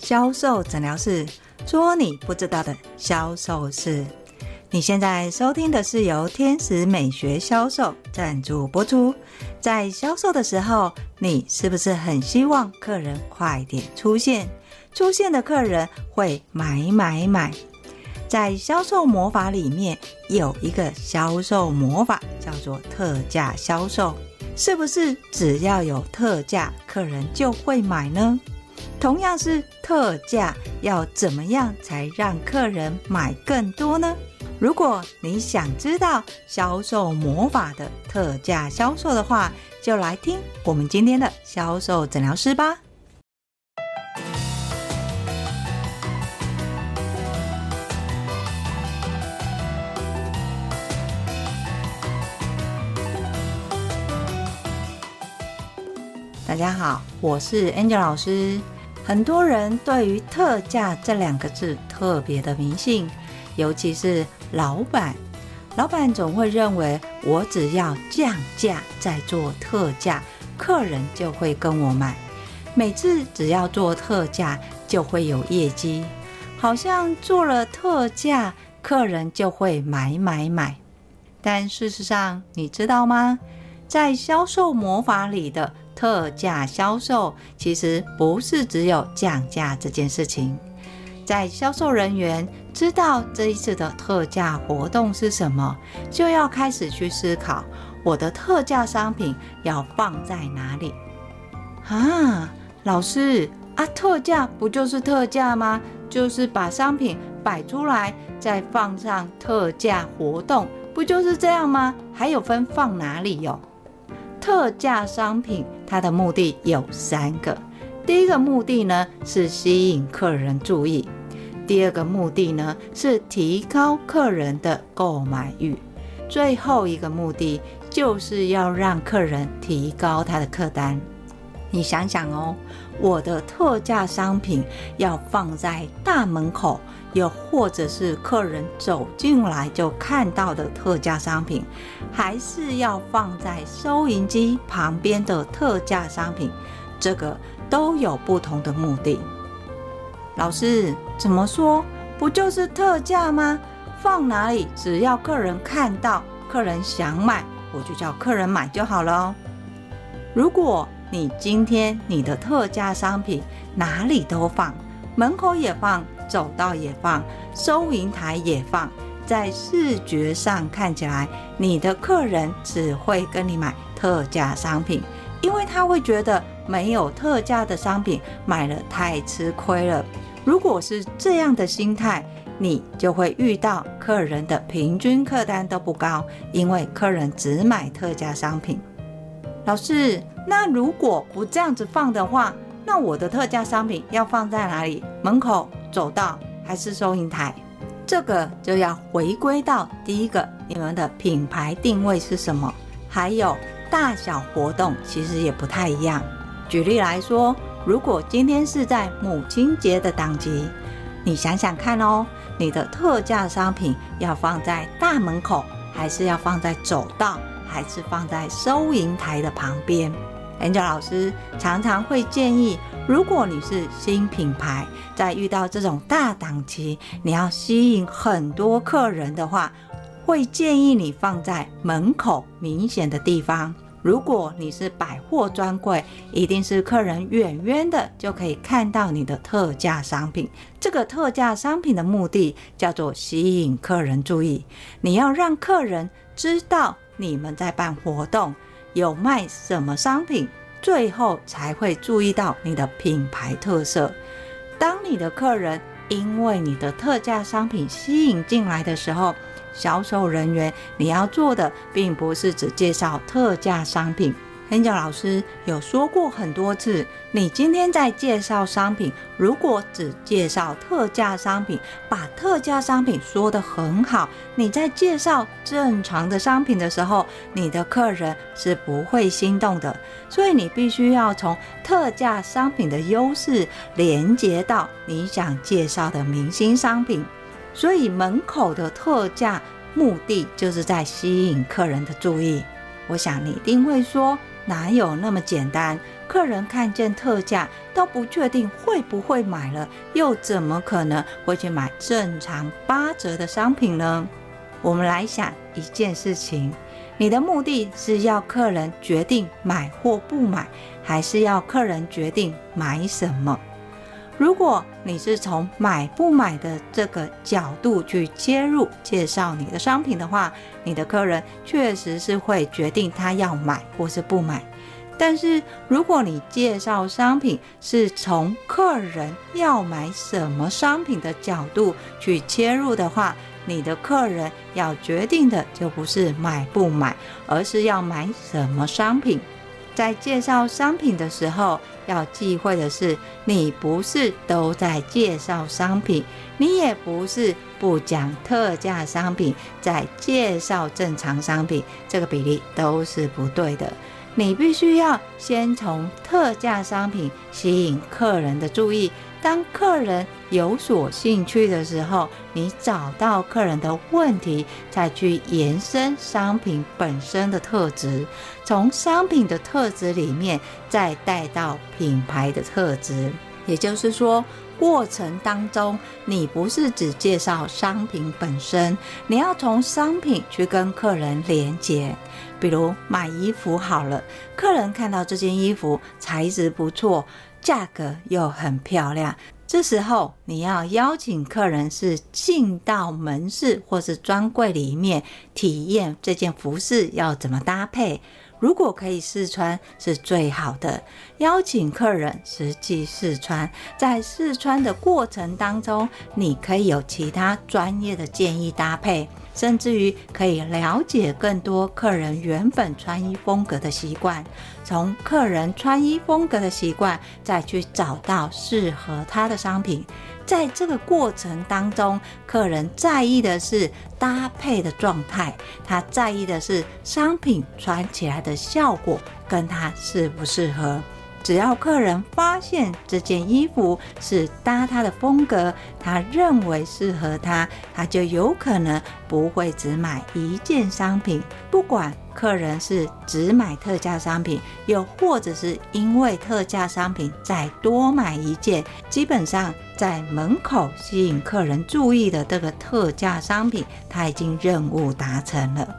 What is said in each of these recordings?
销售诊疗室，说你不知道的销售事。你现在收听的是由天使美学销售赞助播出。在销售的时候，你是不是很希望客人快点出现？出现的客人会买买买。在销售魔法里面有一个销售魔法，叫做特价销售。是不是只要有特价，客人就会买呢？同样是特价，要怎么样才让客人买更多呢？如果你想知道销售魔法的特价销售的话，就来听我们今天的销售诊疗师吧。大家好，我是 Angel 老师。很多人对于“特价”这两个字特别的迷信，尤其是老板。老板总会认为，我只要降价再做特价，客人就会跟我买。每次只要做特价，就会有业绩，好像做了特价，客人就会买买买。但事实上，你知道吗？在销售魔法里的。特价销售其实不是只有降价这件事情，在销售人员知道这一次的特价活动是什么，就要开始去思考我的特价商品要放在哪里。啊，老师啊，特价不就是特价吗？就是把商品摆出来，再放上特价活动，不就是这样吗？还有分放哪里哟？特价商品，它的目的有三个。第一个目的呢，是吸引客人注意；第二个目的呢，是提高客人的购买欲；最后一个目的，就是要让客人提高他的客单。你想想哦，我的特价商品要放在大门口。又或者是客人走进来就看到的特价商品，还是要放在收银机旁边的特价商品，这个都有不同的目的。老师怎么说？不就是特价吗？放哪里？只要客人看到，客人想买，我就叫客人买就好了。如果你今天你的特价商品哪里都放，门口也放。走道也放，收银台也放，在视觉上看起来，你的客人只会跟你买特价商品，因为他会觉得没有特价的商品买了太吃亏了。如果是这样的心态，你就会遇到客人的平均客单都不高，因为客人只买特价商品。老师，那如果不这样子放的话，那我的特价商品要放在哪里？门口？走道还是收银台，这个就要回归到第一个，你们的品牌定位是什么？还有大小活动其实也不太一样。举例来说，如果今天是在母亲节的档期，你想想看哦，你的特价商品要放在大门口，还是要放在走道，还是放在收银台的旁边？Angel 老师常常会建议。如果你是新品牌，在遇到这种大档期，你要吸引很多客人的话，会建议你放在门口明显的地方。如果你是百货专柜，一定是客人远远的就可以看到你的特价商品。这个特价商品的目的叫做吸引客人注意，你要让客人知道你们在办活动，有卖什么商品。最后才会注意到你的品牌特色。当你的客人因为你的特价商品吸引进来的时候，销售人员你要做的并不是只介绍特价商品。Angel 老师有说过很多次，你今天在介绍商品，如果只介绍特价商品，把特价商品说得很好，你在介绍正常的商品的时候，你的客人是不会心动的。所以你必须要从特价商品的优势连接到你想介绍的明星商品。所以门口的特价目的就是在吸引客人的注意。我想你一定会说。哪有那么简单？客人看见特价都不确定会不会买了，又怎么可能会去买正常八折的商品呢？我们来想一件事情：你的目的是要客人决定买或不买，还是要客人决定买什么？如果你是从买不买的这个角度去切入介绍你的商品的话，你的客人确实是会决定他要买或是不买。但是如果你介绍商品是从客人要买什么商品的角度去切入的话，你的客人要决定的就不是买不买，而是要买什么商品。在介绍商品的时候，要忌讳的是，你不是都在介绍商品，你也不是不讲特价商品，在介绍正常商品，这个比例都是不对的。你必须要先从特价商品吸引客人的注意。当客人有所兴趣的时候，你找到客人的问题，再去延伸商品本身的特质，从商品的特质里面再带到品牌的特质。也就是说，过程当中你不是只介绍商品本身，你要从商品去跟客人连接。比如买衣服好了，客人看到这件衣服材质不错。价格又很漂亮，这时候你要邀请客人是进到门市或是专柜里面体验这件服饰要怎么搭配。如果可以试穿是最好的，邀请客人实际试穿，在试穿的过程当中，你可以有其他专业的建议搭配。甚至于可以了解更多客人原本穿衣风格的习惯，从客人穿衣风格的习惯再去找到适合他的商品。在这个过程当中，客人在意的是搭配的状态，他在意的是商品穿起来的效果跟他适不适合。只要客人发现这件衣服是搭他的风格，他认为适合他，他就有可能不会只买一件商品。不管客人是只买特价商品，又或者是因为特价商品再多买一件，基本上在门口吸引客人注意的这个特价商品，他已经任务达成了。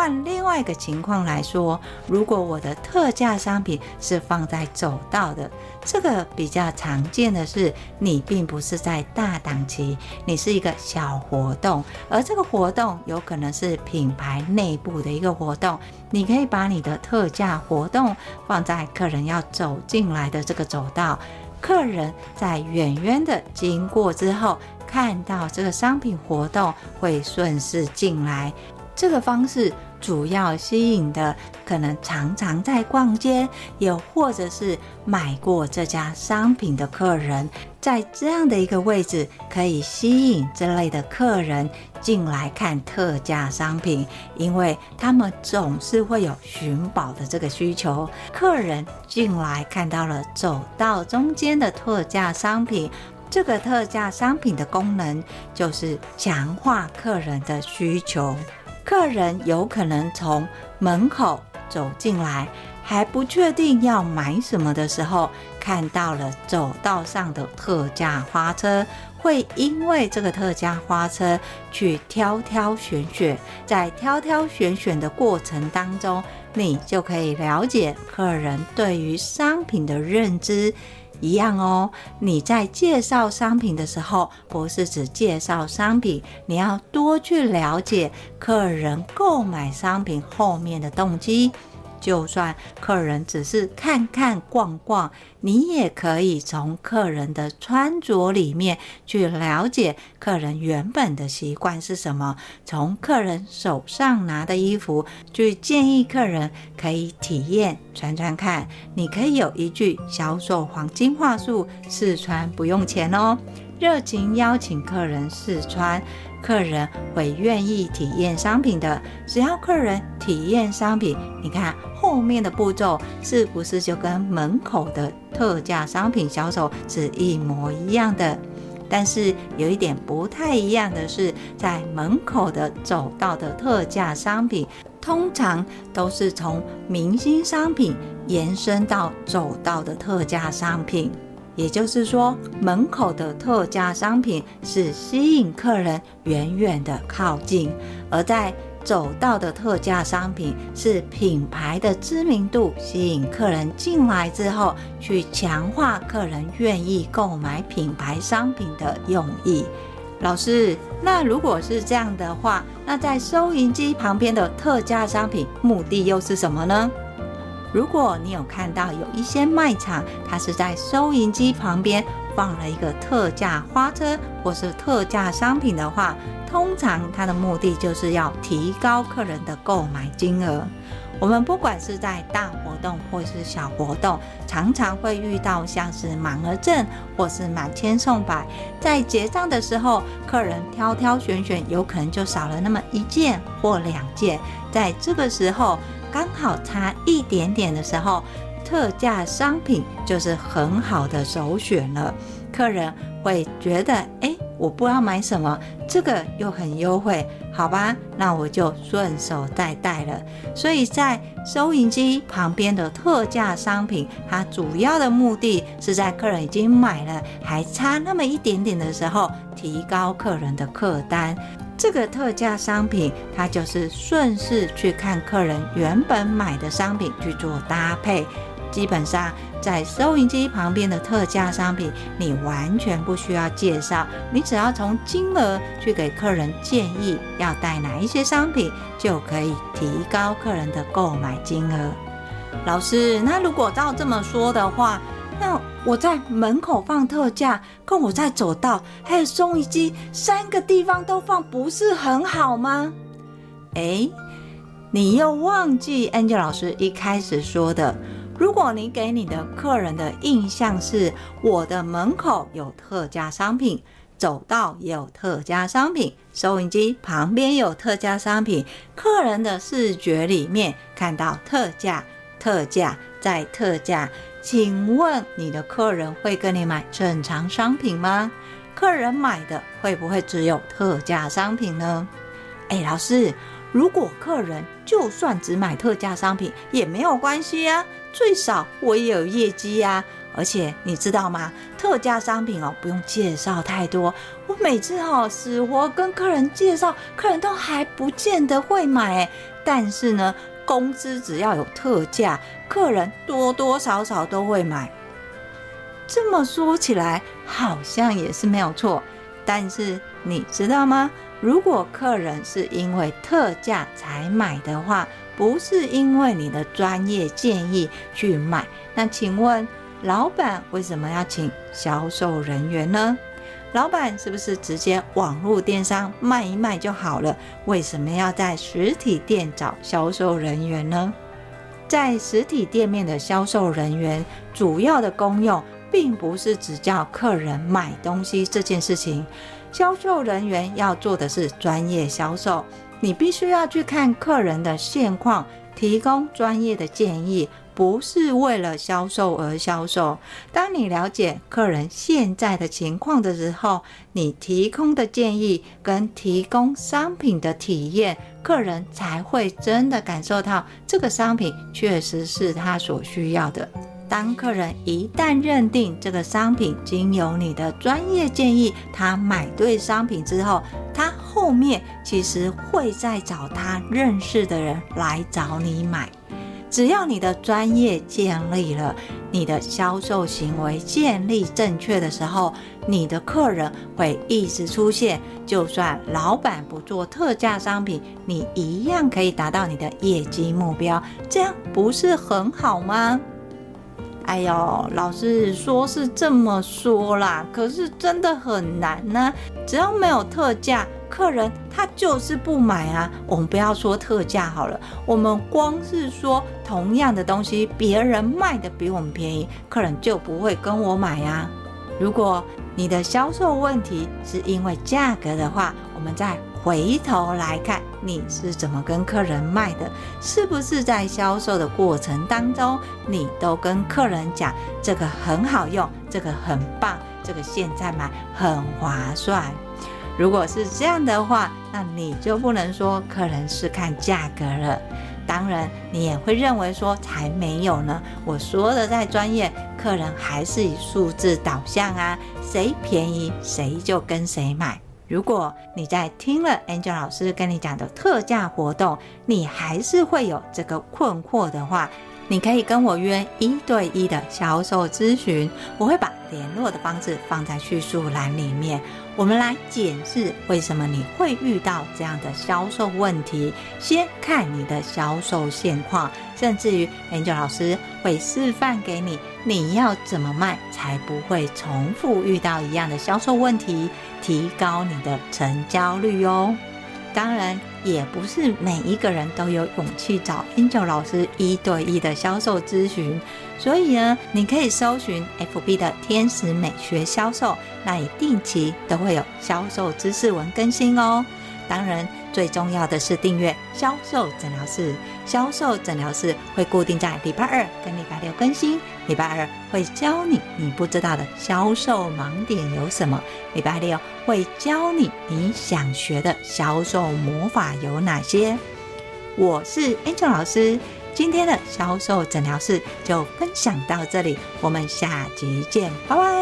换另外一个情况来说，如果我的特价商品是放在走道的，这个比较常见的是，你并不是在大档期，你是一个小活动，而这个活动有可能是品牌内部的一个活动，你可以把你的特价活动放在客人要走进来的这个走道，客人在远远的经过之后，看到这个商品活动会顺势进来，这个方式。主要吸引的可能常常在逛街，又或者是买过这家商品的客人，在这样的一个位置，可以吸引这类的客人进来看特价商品，因为他们总是会有寻宝的这个需求。客人进来看到了走到中间的特价商品，这个特价商品的功能就是强化客人的需求。客人有可能从门口走进来，还不确定要买什么的时候，看到了走道上的特价花车，会因为这个特价花车去挑挑选选，在挑挑选选的过程当中，你就可以了解客人对于商品的认知。一样哦，你在介绍商品的时候，不是只介绍商品，你要多去了解客人购买商品后面的动机。就算客人只是看看逛逛，你也可以从客人的穿着里面去了解客人原本的习惯是什么。从客人手上拿的衣服，去建议客人可以体验穿穿看。你可以有一句销售黄金话术：试穿不用钱哦。热情邀请客人试穿，客人会愿意体验商品的。只要客人体验商品，你看后面的步骤是不是就跟门口的特价商品销售是一模一样的？但是有一点不太一样的是，在门口的走道的特价商品，通常都是从明星商品延伸到走道的特价商品。也就是说，门口的特价商品是吸引客人远远的靠近，而在走道的特价商品是品牌的知名度，吸引客人进来之后，去强化客人愿意购买品牌商品的用意。老师，那如果是这样的话，那在收银机旁边的特价商品目的又是什么呢？如果你有看到有一些卖场，它是在收银机旁边放了一个特价花车或是特价商品的话，通常它的目的就是要提高客人的购买金额。我们不管是在大活动或是小活动，常常会遇到像是满额赠或是满千送百，在结账的时候，客人挑挑选选，有可能就少了那么一件或两件，在这个时候。刚好差一点点的时候，特价商品就是很好的首选了。客人会觉得，哎，我不知道买什么，这个又很优惠，好吧，那我就顺手再带了。所以在收银机旁边的特价商品，它主要的目的是在客人已经买了，还差那么一点点的时候，提高客人的客单。这个特价商品，它就是顺势去看客人原本买的商品去做搭配。基本上，在收银机旁边的特价商品，你完全不需要介绍，你只要从金额去给客人建议要带哪一些商品，就可以提高客人的购买金额。老师，那如果照这么说的话，那我在门口放特价，跟我在走道还有收银机三个地方都放，不是很好吗？诶，你又忘记 Angel 老师一开始说的，如果你给你的客人的印象是我的门口有特价商品，走道也有特价商品，收银机旁边有特价商品，客人的视觉里面看到特价、特价再特价。请问你的客人会跟你买正常商品吗？客人买的会不会只有特价商品呢？哎，老师，如果客人就算只买特价商品也没有关系啊，最少我也有业绩呀。而且你知道吗？特价商品哦，不用介绍太多。我每次哦，死活跟客人介绍，客人都还不见得会买。但是呢，公司只要有特价，客人多多少少都会买。这么说起来，好像也是没有错。但是你知道吗？如果客人是因为特价才买的话，不是因为你的专业建议去买，那请问老板为什么要请销售人员呢？老板是不是直接网络电商卖一卖就好了？为什么要在实体店找销售人员呢？在实体店面的销售人员主要的功用，并不是只叫客人买东西这件事情。销售人员要做的是专业销售，你必须要去看客人的现况，提供专业的建议。不是为了销售而销售。当你了解客人现在的情况的时候，你提供的建议跟提供商品的体验，客人才会真的感受到这个商品确实是他所需要的。当客人一旦认定这个商品经由你的专业建议，他买对商品之后，他后面其实会再找他认识的人来找你买。只要你的专业建立了，你的销售行为建立正确的时候，你的客人会一直出现。就算老板不做特价商品，你一样可以达到你的业绩目标。这样不是很好吗？哎呦，老师说是这么说啦，可是真的很难呢。只要没有特价，客人他就是不买啊。我们不要说特价好了，我们光是说同样的东西，别人卖的比我们便宜，客人就不会跟我买呀。如果你的销售问题是因为价格的话，我们再回头来看你是怎么跟客人卖的，是不是在销售的过程当中，你都跟客人讲这个很好用，这个很棒，这个现在买很划算。如果是这样的话，那你就不能说客人是看价格了。当然，你也会认为说才没有呢。我说的再专业，客人还是以数字导向啊，谁便宜谁就跟谁买。如果你在听了 Angel 老师跟你讲的特价活动，你还是会有这个困惑的话，你可以跟我约一对一的销售咨询，我会把联络的方式放在叙述栏里面。我们来检视为什么你会遇到这样的销售问题，先看你的销售现况，甚至于 Angel 老师会示范给你，你要怎么卖才不会重复遇到一样的销售问题，提高你的成交率哦。当然，也不是每一个人都有勇气找 Angel 老师一对一的销售咨询，所以呢，你可以搜寻 FB 的天使美学销售，那里定期都会有销售知识文更新哦。当然，最重要的是订阅销售诊疗室。销售诊疗室会固定在礼拜二跟礼拜六更新。礼拜二会教你你不知道的销售盲点有什么，礼拜六会教你你想学的销售魔法有哪些。我是 Angel 老师，今天的销售诊疗室就分享到这里，我们下集见，拜拜。